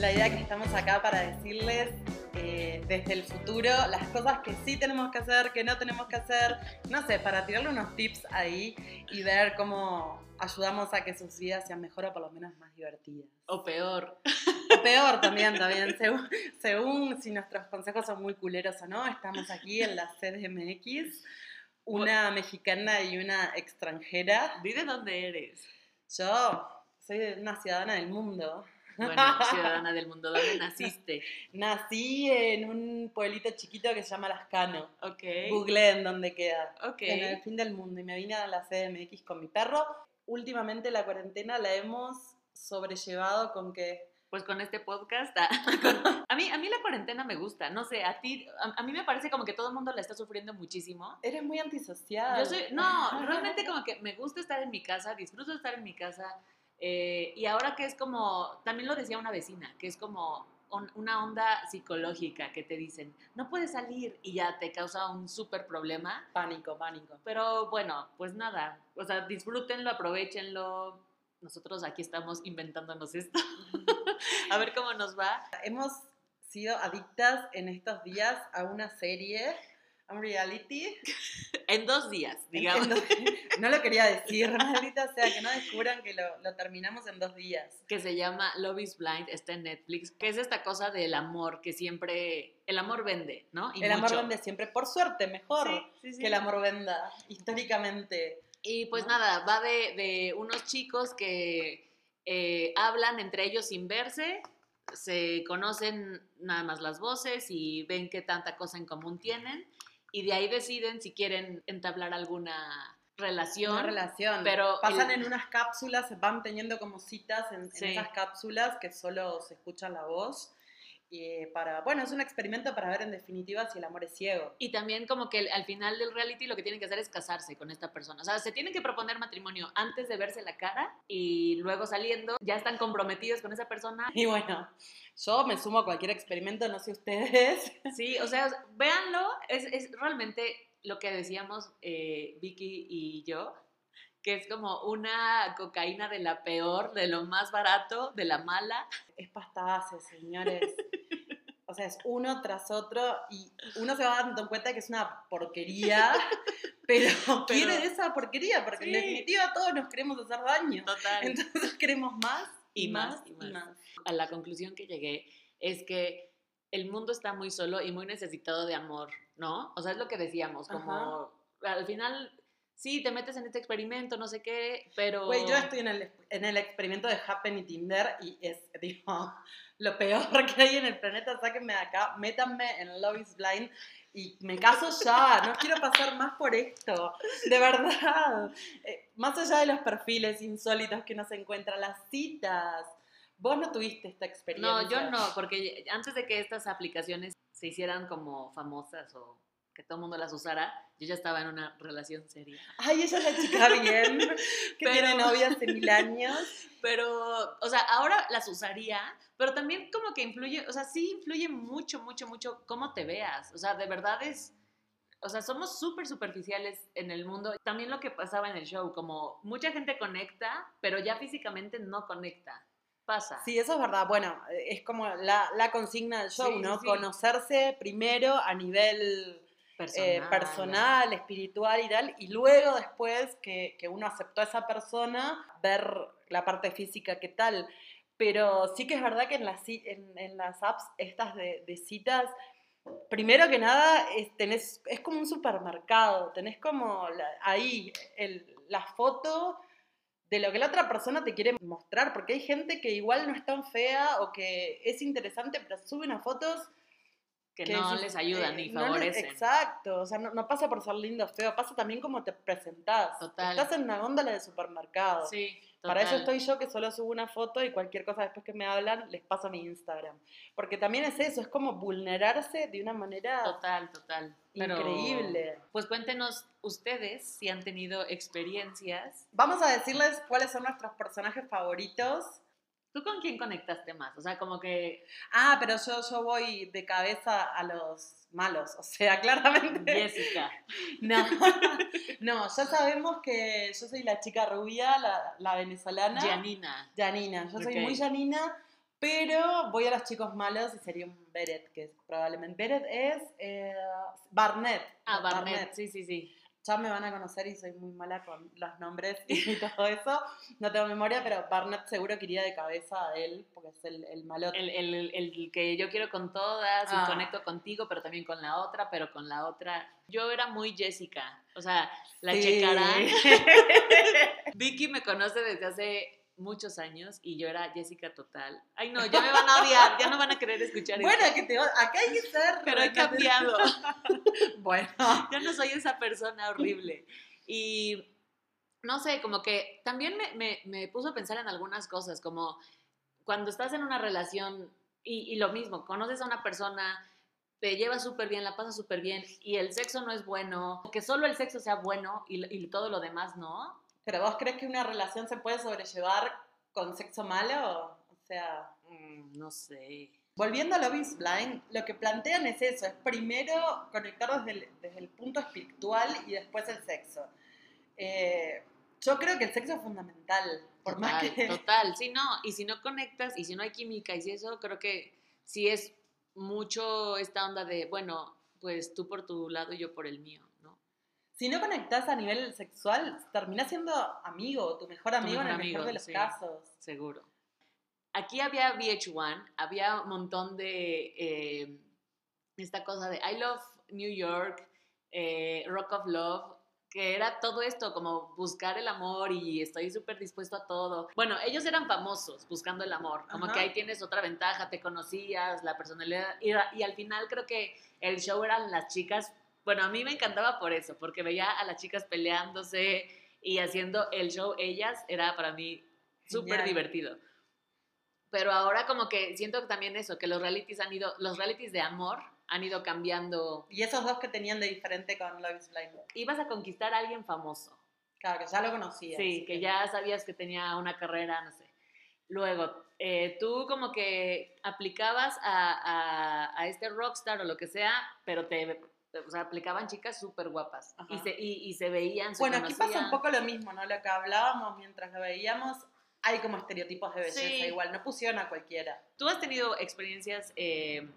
la idea que estamos acá para decirles eh, desde el futuro las cosas que sí tenemos que hacer, que no tenemos que hacer, no sé, para tirarle unos tips ahí y ver cómo ayudamos a que sus vidas sean mejor o por lo menos más divertidas. O peor. O peor también, también, según, según si nuestros consejos son muy culeros o no, estamos aquí en la CDMX, una mexicana y una extranjera. Di de dónde eres. Yo soy una ciudadana del mundo. Bueno, ciudadana del mundo, ¿dónde naciste? Nací en un pueblito chiquito que se llama Lascano. Ok. Googleé en dónde queda. Ok. En el fin del mundo. Y me vine a la CDMX con mi perro. Últimamente la cuarentena la hemos sobrellevado con que Pues con este podcast, ah, a mí, a mí la cuarentena me gusta, no sé, a ti, a, a mí me parece como que todo el mundo la está sufriendo muchísimo. eres muy antisocial. Yo soy, no, realmente como que me gusta estar en mi casa, disfruto estar en mi casa. Eh, y ahora que es como, también lo decía una vecina, que es como on- una onda psicológica que te dicen, no puedes salir y ya te causa un súper problema. Pánico, pánico. Pero bueno, pues nada, o sea, disfrútenlo, aprovechenlo. Nosotros aquí estamos inventándonos esto. A ver cómo nos va. Hemos sido adictas en estos días a una serie, a un reality. En dos días, digamos. En- en- no lo quería decir, maldita sea, que no descubran que lo, lo terminamos en dos días. que se llama Love is Blind, está en Netflix, que es esta cosa del amor que siempre, el amor vende, ¿no? Y el amor mucho. vende siempre, por suerte, mejor Sí, sí, sí. que el amor venda, históricamente. Y pues ¿no? nada, va de, de unos chicos que eh, hablan entre ellos sin verse, se conocen nada más las voces y ven qué tanta cosa en común tienen, y de ahí deciden si quieren entablar alguna relación. Una relación. pero Pasan el- en unas cápsulas, se van teniendo como citas en, en Sí. esas cápsulas que solo se escucha la voz. Y para, bueno, es un experimento para ver en definitiva si el amor es ciego. Y también como que el- al final del reality lo que tienen que hacer es casarse con esta persona. O sea, se tienen que proponer matrimonio antes de verse la cara y luego saliendo ya están comprometidos con esa persona. Y bueno, yo me sumo a cualquier experimento, no sé ustedes. Sí, o sea, véanlo, es, es realmente lo que decíamos eh, Vicky y yo, que es como una cocaína de la peor, de lo más barato, de la mala. Es pasta base, señores. O sea, es uno tras otro y uno se va dando cuenta que es una porquería, pero, quiere de esa porquería, porque en Sí. definitiva todos nos queremos hacer daño. Total. Entonces queremos más Y y, más, más y y más. más. a la conclusión que llegué es que el mundo está muy solo y muy necesitado de amor, ¿no? O sea, es lo que decíamos, como al final, sí, te metes en este experimento, no sé qué, pero... Güey, yo estoy en el, en el experimento de Happen y Tinder y es, digo, lo peor que hay en el planeta, sáquenme de acá, métanme en Love is Blind y me caso ya, no quiero pasar más por esto, de verdad. Eh, más allá de los perfiles insólitos que uno se encuentra, las citas. Vos no tuviste esta experiencia. No, yo no, porque antes de que estas aplicaciones se hicieran como famosas o que todo el mundo las usara, yo ya estaba en una relación seria. Ay, ella es la chica bien, que Pero- tiene novia hace mil años. Pero, o sea, ahora las usaría, pero también como que influye, o sea, sí influye mucho, mucho, mucho cómo te veas. O sea, de verdad es, o sea, somos súper superficiales en el mundo. También lo que pasaba en el show, como mucha gente conecta, pero ya físicamente no conecta. Pasa. Sí, eso es verdad. Bueno, es como la, la consigna del show, Sí, ¿no? sí. Conocerse primero a nivel personal. eh, personal, espiritual y tal, y luego después que, que uno aceptó a esa persona, ver la parte física qué tal. Pero sí que es verdad que en las, en, en las apps estas de, de citas, primero que nada es, tenés, es como un supermercado, tenés como la- ahí el- la foto de lo que la otra persona te quiere mostrar, porque hay gente que igual no es tan fea o que es interesante, pero sube unas fotos que, que no decís, les ayudan eh, ni no les- favorecen. exacto, o sea, no, no pasa por ser lindo o feo, pasa también como te presentás. Total. Estás en una góndola de supermercado. Sí, Para eso total. estoy yo que solo subo una foto y cualquier cosa después que me hablan les paso a mi Instagram. Porque también es eso, es como vulnerarse de una manera Total, total. Pero, increíble. Pues cuéntenos ustedes si han tenido experiencias. Vamos a decirles cuáles son nuestros personajes favoritos. ¿Tú con quién conectaste más? O sea, como que Ah, pero yo, yo voy de cabeza a los malos, o sea, claramente. Jessica. No, no, ya sabemos que yo soy la chica rubia, la, la venezolana. Janina. Janina, yo soy muy Janina Pero voy a los chicos malos y sería un Beret, que es probablemente. Beret es eh, Barnett. Ah, Barnett, sí, sí, sí. Ya me van a conocer y soy muy mala con los nombres y todo eso. No tengo memoria, pero Barnett seguro que iría de cabeza a él, porque es el, el malote. El, el- el que yo quiero con todas Ah. y conecto contigo, pero también con la otra, pero con la otra. Yo era muy Jessica. O sea, la Sí. checarán. Vicky me conoce desde hace muchos años y yo era Jessica total. Ay, no, ya me van a odiar, ya no van a querer escuchar bueno, que te, acá hay que ser. Pero he cambiado. Bueno. Yo no soy esa persona horrible. Y no sé, como que también me, me, me puso a pensar en algunas cosas, como cuando estás en una relación y, y lo mismo, conoces a una persona, te llevas súper bien, la pasas súper bien y el sexo no es bueno, que solo el sexo sea bueno y, y todo lo demás no. ¿Pero vos crees que una relación se puede sobrellevar con sexo malo? O sea, Mm, no sé. Volviendo a Love is Blind, lo que plantean es eso, es primero conectar desde el, desde el punto espiritual y después el sexo. Eh, yo creo que el sexo es fundamental, por más Total, que... total, sí, no, y si no conectas y si no hay química y si eso, creo que sí es mucho esta onda de, bueno, pues tú por tu lado y yo por el mío, ¿no? Si no conectás a nivel sexual, terminás siendo amigo, tu mejor amigo en el mejor mejor amigo, de los sí. casos. Seguro. Aquí había VH1, había un montón de eh, esta cosa de I Love New York, eh, Rock of Love, que era todo esto, como buscar el amor y estoy súper dispuesto a todo. Bueno, ellos eran famosos buscando el amor, como Ajá. que ahí tienes otra ventaja, te conocías, la personalidad, y, y al final creo que el show eran las chicas, bueno, a mí me encantaba por eso, porque veía a las chicas peleándose y haciendo el show ellas, era para mí súper divertido. Pero ahora como que siento que también eso, que los realities han ido, los realities de amor han ido cambiando. Y esos dos que tenían de diferente con Love is Blind. Ibas a conquistar a alguien famoso. Claro, que ya lo conocía. Sí, así que ya sabías que tenía una carrera, no sé. Luego, eh, tú como que aplicabas a, a- a este rockstar o lo que sea, pero te, o sea, aplicaban chicas súper guapas y se, y, y se veían, se Bueno, aquí pasa un conocían. poco lo mismo, ¿no? Lo que hablábamos mientras lo veíamos, hay como estereotipos de belleza Sí. igual, no pusieron a cualquiera. ¿Tú has tenido experiencias, eh,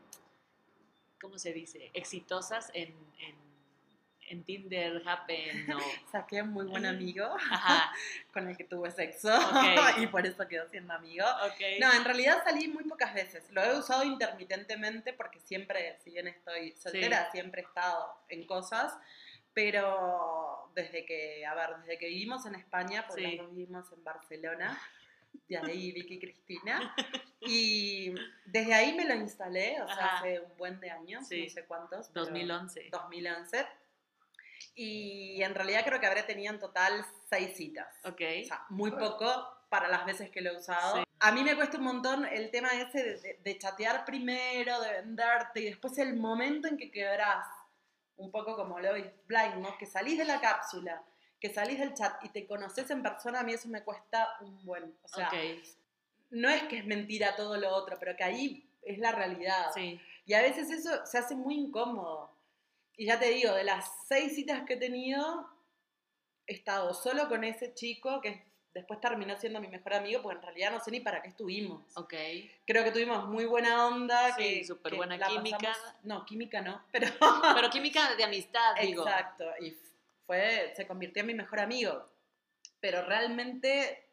¿cómo se dice? Exitosas en, en, en Tinder, Happen o... Saqué a un muy buen amigo Ajá, con el que tuve sexo Ok. y por eso quedó siendo amigo. ok. No, en realidad salí muy pocas veces. Lo he usado intermitentemente porque siempre, si bien estoy soltera, siempre he estado en cosas. Pero desde que, a ver, desde que vivimos en España, porque Sí. vivimos en Barcelona, de ahí Vicky y Cristina, y desde ahí me lo instalé, o sea, Ajá. hace un buen de años, Sí. no sé cuántos. pero 2011. 2011. Y en realidad creo que habré tenido en total seis citas. Ok. O sea, muy poco para las veces que lo he usado. Sí. A mí me cuesta un montón el tema ese de, de- de chatear primero, de venderte y después el momento en que quebrás. Un poco como lo blind, ¿no? Que salís de la cápsula, que salís del chat y te conoces en persona, a mí eso me cuesta un buen. O sea, no es que es mentira todo lo otro, pero que ahí es la realidad. sí. Y a veces eso se hace muy incómodo. Y ya te digo, de las seis citas que he tenido, he estado solo con ese chico que después terminó siendo mi mejor amigo, porque en realidad no sé ni para qué estuvimos. Ok. Creo que tuvimos muy buena onda. Sí, que, súper que buena la química. pasamos- no, química no, pero... Pero química de amistad, digo. Exacto, y fue, se convirtió en mi mejor amigo. Pero realmente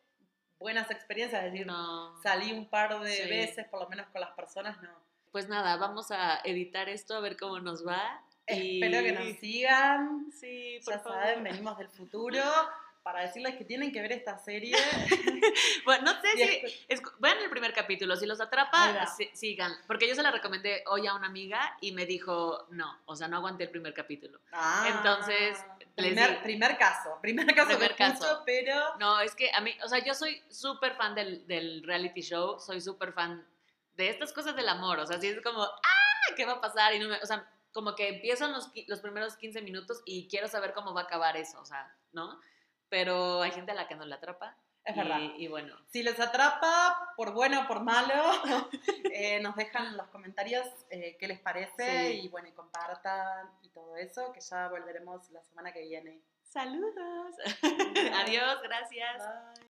buenas experiencias, es decir, No. salí un par de Sí. veces, por lo menos con las personas, no. Pues nada, vamos a editar esto a ver cómo nos va. y- Espero que nos sigan. Sí, por Ya favor. saben, venimos del futuro para decirles que tienen que ver esta serie. Bueno, no sé si. es- vean el primer capítulo, si los atrapa, sí- sigan. Porque yo se la recomendé hoy a una amiga y me dijo, no, o sea, no aguanté el primer capítulo. Ah, Entonces, primer, digo- primer caso, primer caso Primer que escucho, caso. pero No, es que a mí, o sea, yo soy súper fan del, del reality show, soy súper fan de estas cosas del amor, o sea, así es como, ¡ah! ¿Qué va a pasar? Y no me, o sea, como que empiezan los, los primeros 15 minutos y quiero saber cómo va a acabar eso, o sea, ¿no? Pero hay gente a la que no la atrapa. es y, verdad. Y bueno, Si les atrapa, por bueno o por malo, eh, nos dejan en los comentarios eh, qué les parece Sí. y bueno, y compartan y todo eso, que ya volveremos la semana que viene. saludos. Adiós, gracias. Bye.